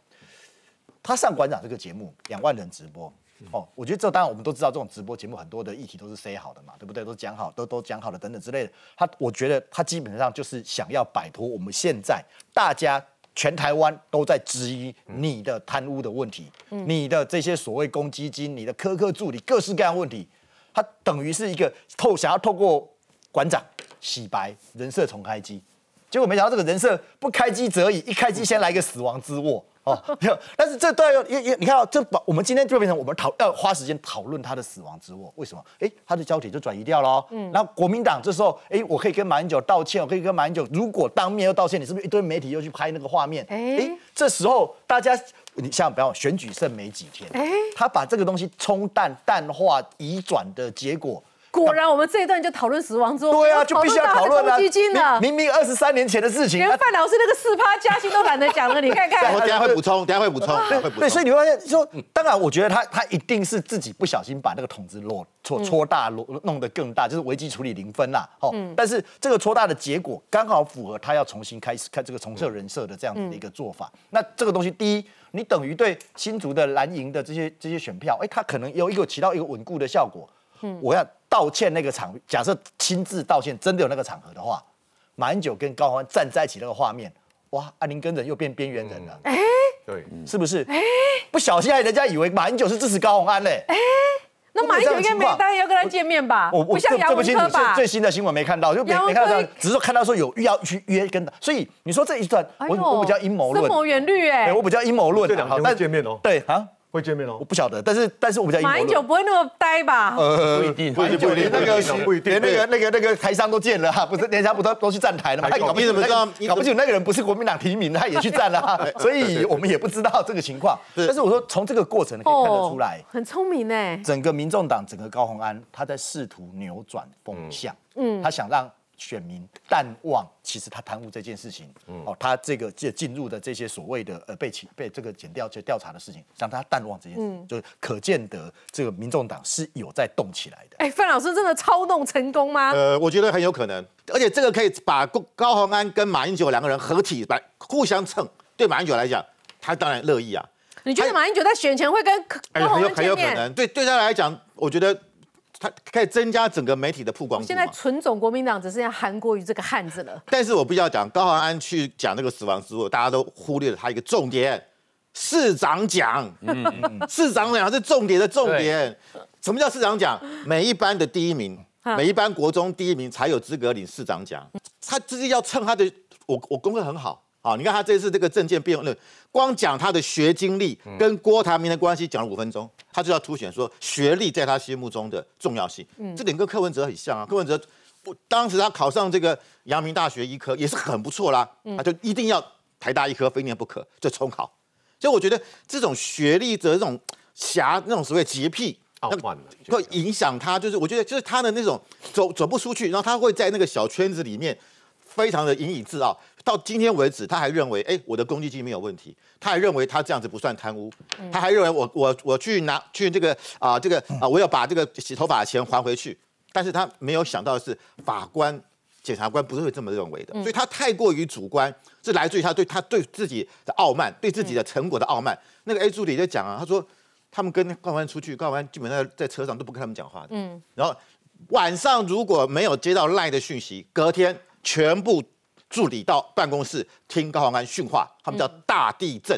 他上馆长这个节目，两万人直播。哦，我觉得这当然我们都知道，这种直播节目很多的议题都是 say 好的嘛，对不对？都讲好，都都讲好了等等之类的。他我觉得他基本上就是想要摆脱我们现在大家全台湾都在质疑你的贪污的问题，你的这些所谓公积金、你的苛刻助理各式各样问题，他等于是一个透想要透过馆长洗白人设重开机，结果没想到这个人设不开机则已，一开机先来一个死亡之握。哦，没有，但是这都要也也，你看到这把我们今天就变成我们讨要花时间讨论他的死亡之握，为什么？哎，他的焦点就转移掉了。嗯，然后国民党这时候，哎，我可以跟马英九道歉，我可以跟马英九，如果当面又道歉，你是不是一堆媒体又去拍那个画面？哎，这时候大家，你像比方选举剩没几天，哎，他把这个东西冲淡、淡化、移转的结果。果然，我们这一段就讨论死亡之后，对啊，就必须要讨论基金了。明明二十三年前的事情，连范老师那个四趴加薪都懒得讲了。你看看，我 等下会补充，等下会补充。对，所以你会发现，说，当然，我觉得他他一定是自己不小心把那个桶子落戳戳大，弄弄得更大，就是危机处理零分啦。哦，但是这个戳大的结果刚好符合他要重新开始看这个重设人设的这样子的一个做法。那这个东西，第一，你等于对新竹的蓝营的这些这些选票，哎，他可能有一个起到一个稳固的效果。嗯，我要。道歉那个场，假设亲自道歉真的有那个场合的话，马英九跟高欢站在一起那个画面，哇，阿林跟人又变边缘人了，哎，对，是不是？哎，不小心害人家以为马英九是支持高鸿安嘞，哎，那马英九应该没当然要跟他见面吧？我不像杨文科吧？最新的新闻没看到，就没没看到，只是看到说有要去约跟他，所以你说这一段，我我比较阴谋论，深谋远虑哎，我比较阴谋论，这两天会见面哦，对啊。会见面哦，我不晓得，但是但是我比较阴谋马英九不会那么呆吧？呃，不一定不一定，不一定，那个不一定连那个那个那个台商都见了哈，不是连他不都都去站台了吗？他搞不清楚那个搞不清楚那个人不是国民党提名，他也去站了哈，所以我们也不知道这个情况。但是我说从这个过程可以看得出来，很聪明呢。整个民众党，整个高鸿安，他在试图扭转风向，嗯，他想让。选民淡忘，其实他贪污这件事情，哦，他这个进进入的这些所谓的呃被起被这个检调去调查的事情，让他淡忘这件事，就是可见得这个民众党是有在动起来的。哎，范老师真的操弄成功吗？呃，我觉得很有可能，而且这个可以把高高鸿安跟马英九两个人合体来互相蹭，对马英九来讲，他当然乐意啊。你觉得马英九在选前会跟高鸿安很有可能，对对他来讲，我觉得。他可以增加整个媒体的曝光度。现在纯种国民党只剩下韩国瑜这个汉子了。但是我必须要讲，高鸿安去讲那个死亡之后，大家都忽略了他一个重点——市长奖。嗯，市长奖是重点的重点。什么叫市长奖？每一班的第一名，每一班国中第一名才有资格领市长奖。他自己要蹭他的，我我功课很好。啊，你看他这次这个证件辩论，光讲他的学经历跟郭台铭的关系讲了五分钟，他就要凸显说学历在他心目中的重要性。嗯，这点跟柯文哲很像啊。柯文哲，我当时他考上这个阳明大学医科也是很不错啦，他就一定要台大医科非念不可，就重考。所以我觉得这种学历的这种狭那种所谓洁癖，会影响他，就是我觉得就是他的那种走走不出去，然后他会在那个小圈子里面非常的引以自傲。到今天为止，他还认为，哎，我的公积金没有问题。他还认为他这样子不算贪污。他还认为我我我去拿去这个啊这个啊，我要把这个洗头发的钱还回去。但是他没有想到的是，法官、检察官不是会这么认为的。所以他太过于主观，是来自于他对他对自己的傲慢，对自己的成果的傲慢。那个 A 助理在讲啊，他说他们跟高官出去，高官基本上在车上都不跟他们讲话的。嗯。然后晚上如果没有接到赖的讯息，隔天全部。助理到办公室听高鸿安训话，他们叫大地震，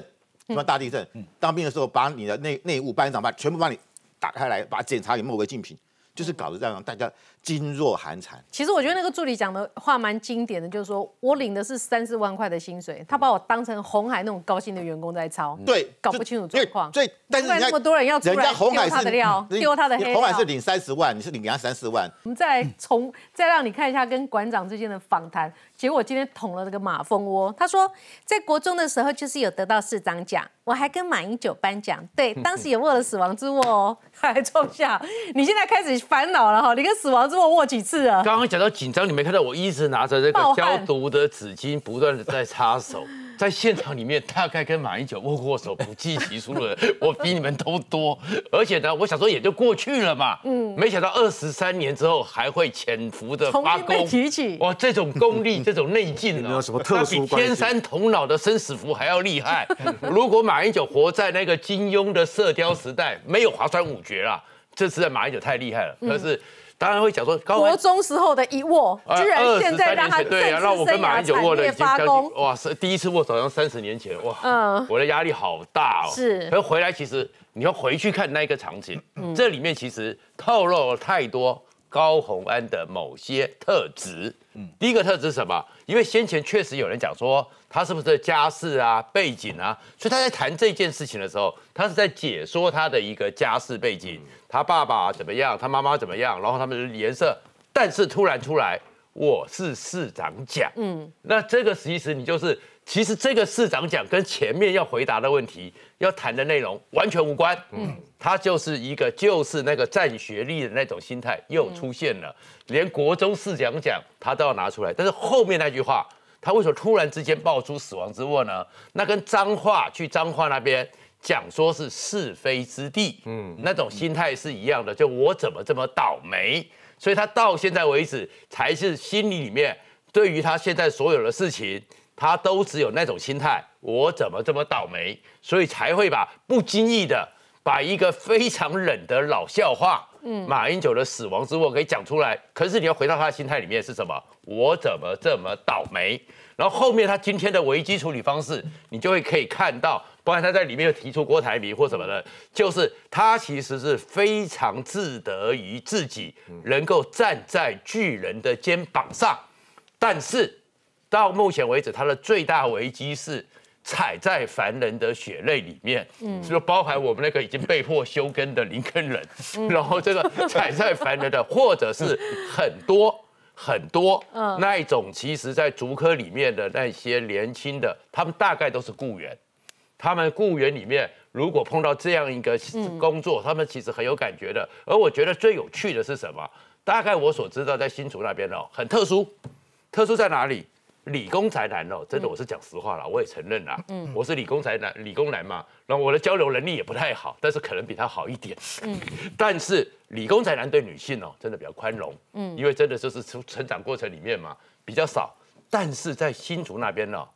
什么大地震？当兵的时候把你的内内务班长把全部帮你打开来，把检查有没为净品，就是搞得这样大家。噤若寒蝉。其实我觉得那个助理讲的话蛮经典的，就是说我领的是三四万块的薪水，他把我当成红海那种高薪的员工在操，对，搞不清楚状况。所以，但是那么多人要出来丢他的料，丢他的黑料。红海是领三十万，你是领人家三四万。我们再从再让你看一下跟馆长之间的访谈，结果今天捅了这个马蜂窝。他说，在国中的时候就是有得到市长奖，我还跟马英九颁奖，对，当时也握了死亡之握哦，还冲下。你现在开始烦恼了哈，你跟死亡之。握握几次啊？刚刚讲到紧张，你没看到我一直拿着这个消毒的纸巾，不断的在擦手。在现场里面，大概跟马英九握过手不计其数了。我比你们都多，而且呢，我想说也就过去了嘛。嗯，没想到二十三年之后还会潜伏的发功，提起哇，这种功力，这种内劲有什么特殊比天山童姥的生死符还要厉害。如果马英九活在那个金庸的射雕时代，没有划船五绝啦，这次的马英九太厉害了。可是。当然会讲说，国中时候的一握，居然现在让他对啊，让我跟马英九握了已经将近哇，是第一次握手，像三十年前哇，嗯，我的压力好大哦。是，可是回来其实你要回去看那一个场景，这里面其实透露了太多高洪安的某些特质。嗯，第一个特质是什么？因为先前确实有人讲说他是不是家世啊、背景啊，所以他在谈这件事情的时候，他是在解说他的一个家世背景。他爸爸怎么样？他妈妈怎么样？然后他们的颜色，但是突然出来，我是市长奖。嗯，那这个其实你就是，其实这个市长奖跟前面要回答的问题、要谈的内容完全无关。嗯，他就是一个就是那个占学历的那种心态又出现了，连国中市长奖他都要拿出来。但是后面那句话，他为什么突然之间爆出死亡之握呢？那跟脏话去脏话那边。讲说是是非之地，嗯，那种心态是一样的，就我怎么这么倒霉，所以他到现在为止才是心里里面对于他现在所有的事情，他都只有那种心态，我怎么这么倒霉，所以才会把不经意的把一个非常冷的老笑话，嗯，马英九的死亡之握给讲出来。可是你要回到他的心态里面是什么？我怎么这么倒霉？然后后面他今天的危机处理方式，你就会可以看到。不然他在里面又提出郭台铭或什么的，就是他其实是非常自得于自己能够站在巨人的肩膀上，但是到目前为止，他的最大危机是踩在凡人的血泪里面，嗯就包含我们那个已经被迫休耕的林根人，然后这个踩在凡人的，或者是很多很多嗯那一种，其实在竹科里面的那些年轻的，他们大概都是雇员，他们雇员里面如果碰到这样一个工作，他们其实很有感觉的。而我觉得最有趣的是什么？大概我所知道，在新竹那边哦，很特殊，特殊在哪里？理工宅男哦，真的我是讲实话啦，我也承认啦，嗯我是理工宅男，理工男嘛，然后我的交流能力也不太好，但是可能比他好一点。嗯 但是理工宅男对女性哦，真的比较宽容，嗯因为真的就是成成长过程里面嘛，比较少。但是在新竹那边呢、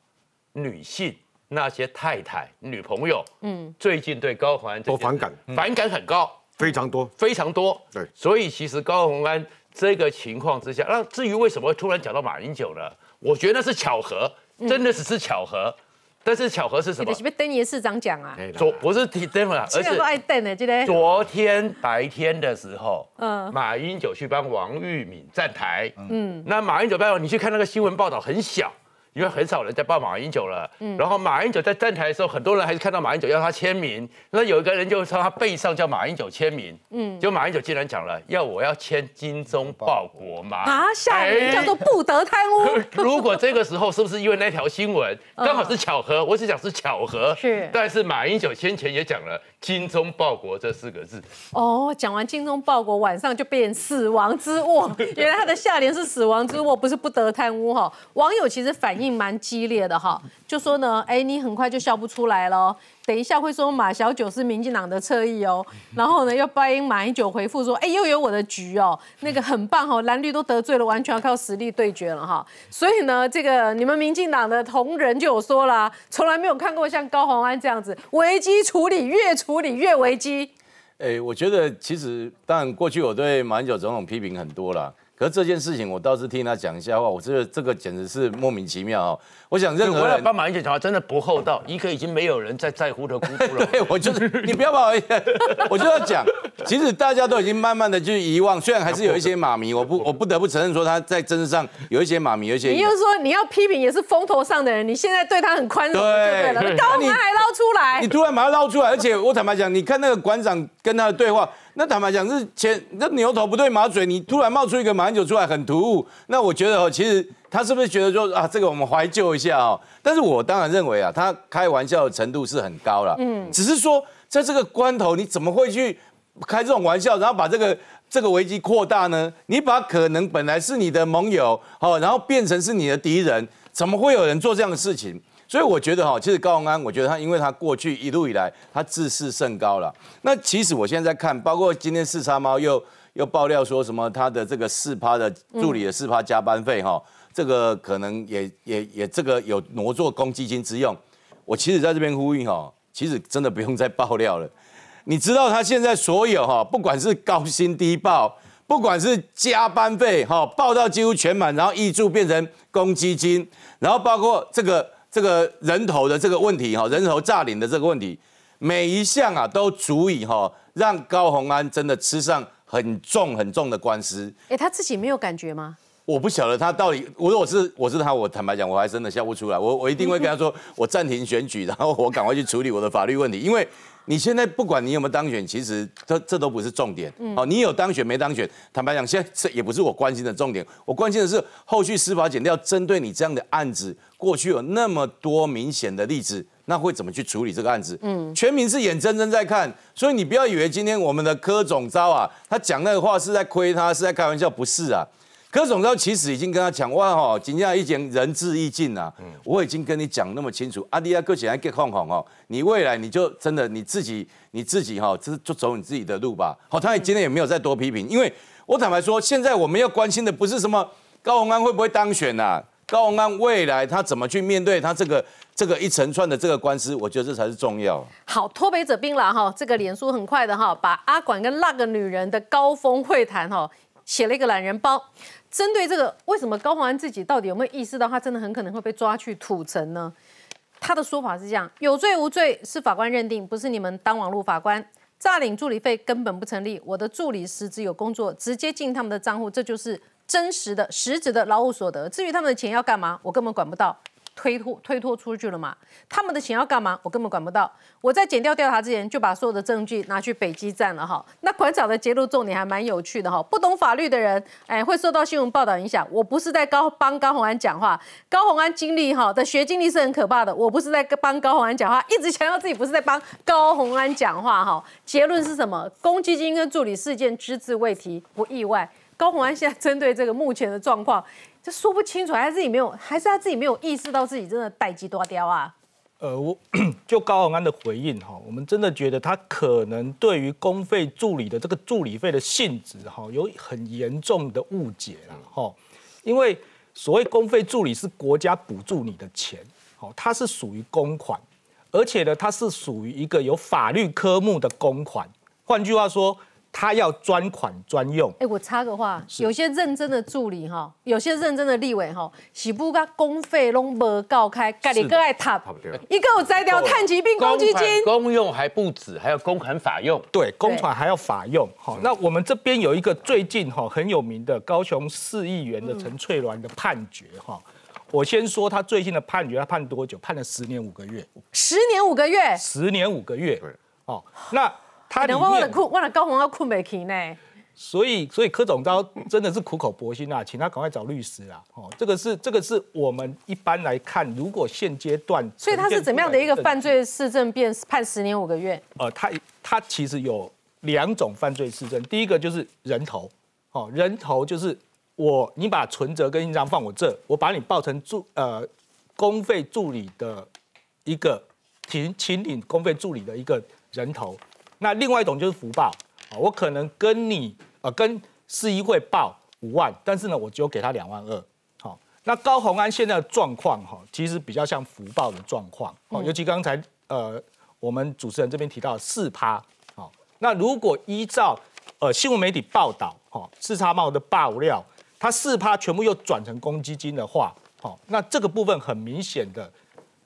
女性那些太太、女朋友，嗯最近对高宏安都反感，反感很高，非常多，非常多。对，所以其实高宏安这个情况之下，那至于为什么会突然讲到马英九呢？我觉得那是巧合，真的只是巧合。但是巧合是什么你的？是被登爷市长讲啊？昨不是提邓了，而是爱是登的，这个。昨天白天的时候，嗯马英九去帮王玉敏站台，嗯那马英九办，你去看那个新闻报道很小，因为很少人在报马英九了。嗯。然后马英九在站台的时候，很多人还是看到马英九要他签名，那有一个人就从他背上叫马英九签名，嗯。就马英九竟然讲了要我要签精忠报国嘛，啊，下联叫做不得贪污。如果这个时候是不是因为那条新闻嗯。刚好是巧合？我只讲是巧合，是。但是马英九先前也讲了“精忠报国”这四个字，哦，讲完精忠报国，晚上就变死亡之握。原来他的下联是死亡之握，不是不得贪污哈。网友其实反应蛮激烈的哈，就说呢，哎，你很快就笑不出来了。等一下会说马小九是民进党的侧翼哦，然后呢又帮马英九回复说，哎，又有我的局哦，那个很棒哦，蓝绿都得罪了，完全要靠实力对决了哈。所以呢，这个你们民进党的同仁就有说啦，从来没有看过像高虹安这样子危机处理越处理越危机。哎，我觉得其实当然过去我对马英九总统批评很多啦，可是这件事情我倒是听他讲一下话，我觉得这个简直是莫名其妙哦。我想任何人帮马英九讲话，真的不厚道，一个已经没有人在在乎的姑姑了。对，我就是你不要把我，我就要讲，其实大家都已经慢慢的去遗忘，虽然还是有一些马迷，我不我不得不承认说他在政治上有一些马迷，有一些你又说你要批评也是风头上的人，你现在对他很宽容就对了，对高虹安还捞出来你。突然把他捞出来，而且我坦白讲，你看那个馆长跟他的对话，那坦白讲是前那牛头不对马嘴，你突然冒出一个马英九出来，很突兀。那我觉得哦，其实他是不是觉得说啊，这个我们怀旧一下哦？但是我当然认为啊，他开玩笑的程度是很高了，嗯，只是说在这个关头，你怎么会去开这种玩笑，然后把这个这个危机扩大呢？你把可能本来是你的盟友，哦，然后变成是你的敌人，怎么会有人做这样的事情？所以我觉得哈，其实高鸿安，我觉得他因为他过去一路以来他自视甚高了。那其实我现在在看，包括今天四叉猫又又爆料说什么他的这个四趴的助理的四趴加班费哈，这个可能也也也这个有挪作公积金之用。我其实在这边呼吁哈，其实真的不用再爆料了。你知道他现在所有哈，不管是高薪低报，不管是加班费哈，报到几乎全满，然后挹注变成公积金，然后包括这个这个人头的这个问题哈，人头诈领的这个问题，每一项啊都足以哈让高鸿安真的吃上很重很重的官司。哎，他自己没有感觉吗？我不晓得他到底，我说我是我是他，我坦白讲，我还真的笑不出来。我我一定会跟他说，我暂停选举，然后我赶快去处理我的法律问题，因为你现在不管你有没有当选，其实这这都不是重点。嗯好，你有当选没当选，坦白讲，现在这也不是我关心的重点。我关心的是后续司法检调针对你这样的案子，过去有那么多明显的例子，那会怎么去处理这个案子？嗯，全民是眼睁睁在看，所以你不要以为今天我们的柯总招啊，他讲那个话是在亏他，是在开玩笑，不是啊。柯总召其实已经跟他讲，哇哈，今天已经仁至义尽啊，我已经跟你讲那么清楚，阿迪亚哥起来给晃晃哦，你未来你就真的你自己你自己哈，这就走你自己的路吧。好，他也今天也没有再多批评，因为我坦白说，现在我们要关心的不是什么高鸿安会不会当选呐、高鸿安未来他怎么去面对他这个这个一连串的这个官司，我觉得这才是重要。好，脱北者槟榔哈，这个脸书很快的哈，把阿管跟那个女人的高峰会谈哈写了一个懒人包。针对这个，为什么高鸿安自己到底有没有意识到他真的很可能会被抓去土城呢？他的说法是这样：有罪无罪是法官认定，不是你们当网络法官。诈领助理费根本不成立，我的助理实质有工作，直接进他们的账户，这就是真实的、实质的劳务所得。至于他们的钱要干嘛，我根本管不到。推脱推脱出去了嘛？他们的钱要干嘛？我根本管不到。我在检调调查之前就把所有的证据拿去北基站了哈。那馆长的揭露重点还蛮有趣的哈。不懂法律的人，哎，会受到新闻报道影响。我不是在高帮高红安讲话，高红安经历哈的学经历是很可怕的。我不是在帮高红安讲话，一直强调自己不是在帮高红安讲话哈。结论是什么？公积金跟助理事件只字未提，不意外。高红安现在针对这个目前的状况。这说不清楚，还是自己没有，还是他自己没有意识到自己真的待机多刁啊？呃，我 就高宏安的回应哈，我们真的觉得他可能对于公费助理的这个助理费的性质哈，有很严重的误解了哈。因为所谓公费助理是国家补助你的钱，好，它是属于公款，而且呢，它是属于一个有法律科目的公款。换句话说。他要专款专用。哎，我插个话，有些认真的助理哈，有些认真的立委哈，喜不个公费拢无告开，家里个爱塔，一个有摘掉碳疾病公积金，公用还不止，还要公款法用。对，公款还要法用。好，那我们这边有一个最近哈很有名的高雄市议员的陈翠鸾的判决哈，我先说他最近的判决，他判多久？判了十年五个月。十年五个月。十年五个月。对。哦，那。他里面忘了困，忘了高红要困没起呢。所以，所以柯总招真的是苦口婆心啊，请他赶快找律师啊。哦，这个是这个是我们一般来看，如果现阶段，所以他是怎么样的一个犯罪事证，变判十年五个月？呃，他他其实有两种犯罪事证，第一个就是人头，哦，人头就是我你把存折跟印章放我这，我把你报成助呃公费助理的一个请请领公费助理的一个人头。那另外一种就是福报啊，我可能跟你呃跟市议会报五万，但是呢，我只有给他两万二。好，那高鸿安现在的状况哈，其实比较像福报的状况。哦，尤其刚才呃我们主持人这边提到四趴。好，那如果依照呃新闻媒体报道，哈四叉帽的爆料，他四趴全部又转成公积金的话，好，那这个部分很明显的，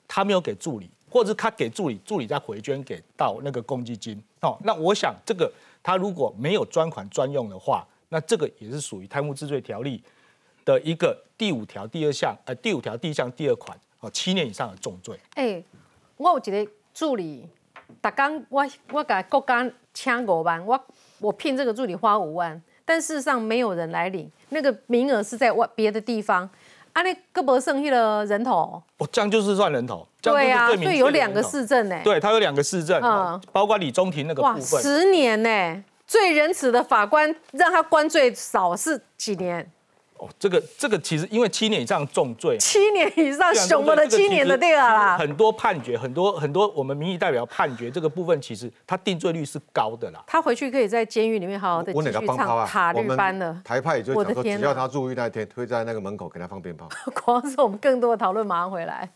他没有给助理。或者是他给助理，助理再回捐给到那个公积金哦。那我想这个他如果没有专款专用的话，那这个也是属于贪污治罪条例的一个第五条第二项，呃，第五条第一项第二款哦，七年以上的重罪。哎，我有一个助理，打刚我我给国家请五万，我我聘这个助理花五万，但事实上没有人来领，那个名额是在外别的地方。啊，你胳膊剩下的人头，哦，这样就是算人头。对啊，所以有两个市政呢。对，他有两个市政，嗯，包括李中庭那个部分。十年呢，最仁慈的法官让他关最少是几年？这个这个其实因为七年以上重罪，七年以上熊了的七年的对啦。很多判决，很多很多我们民意代表判决这个部分，其实他定罪率是高的啦。他回去可以在监狱里面好好的继续唱塔律班的。台派也就讲说，只要他入狱那天，会在那个门口给他放鞭炮。光是我们更多的讨论，马上回来。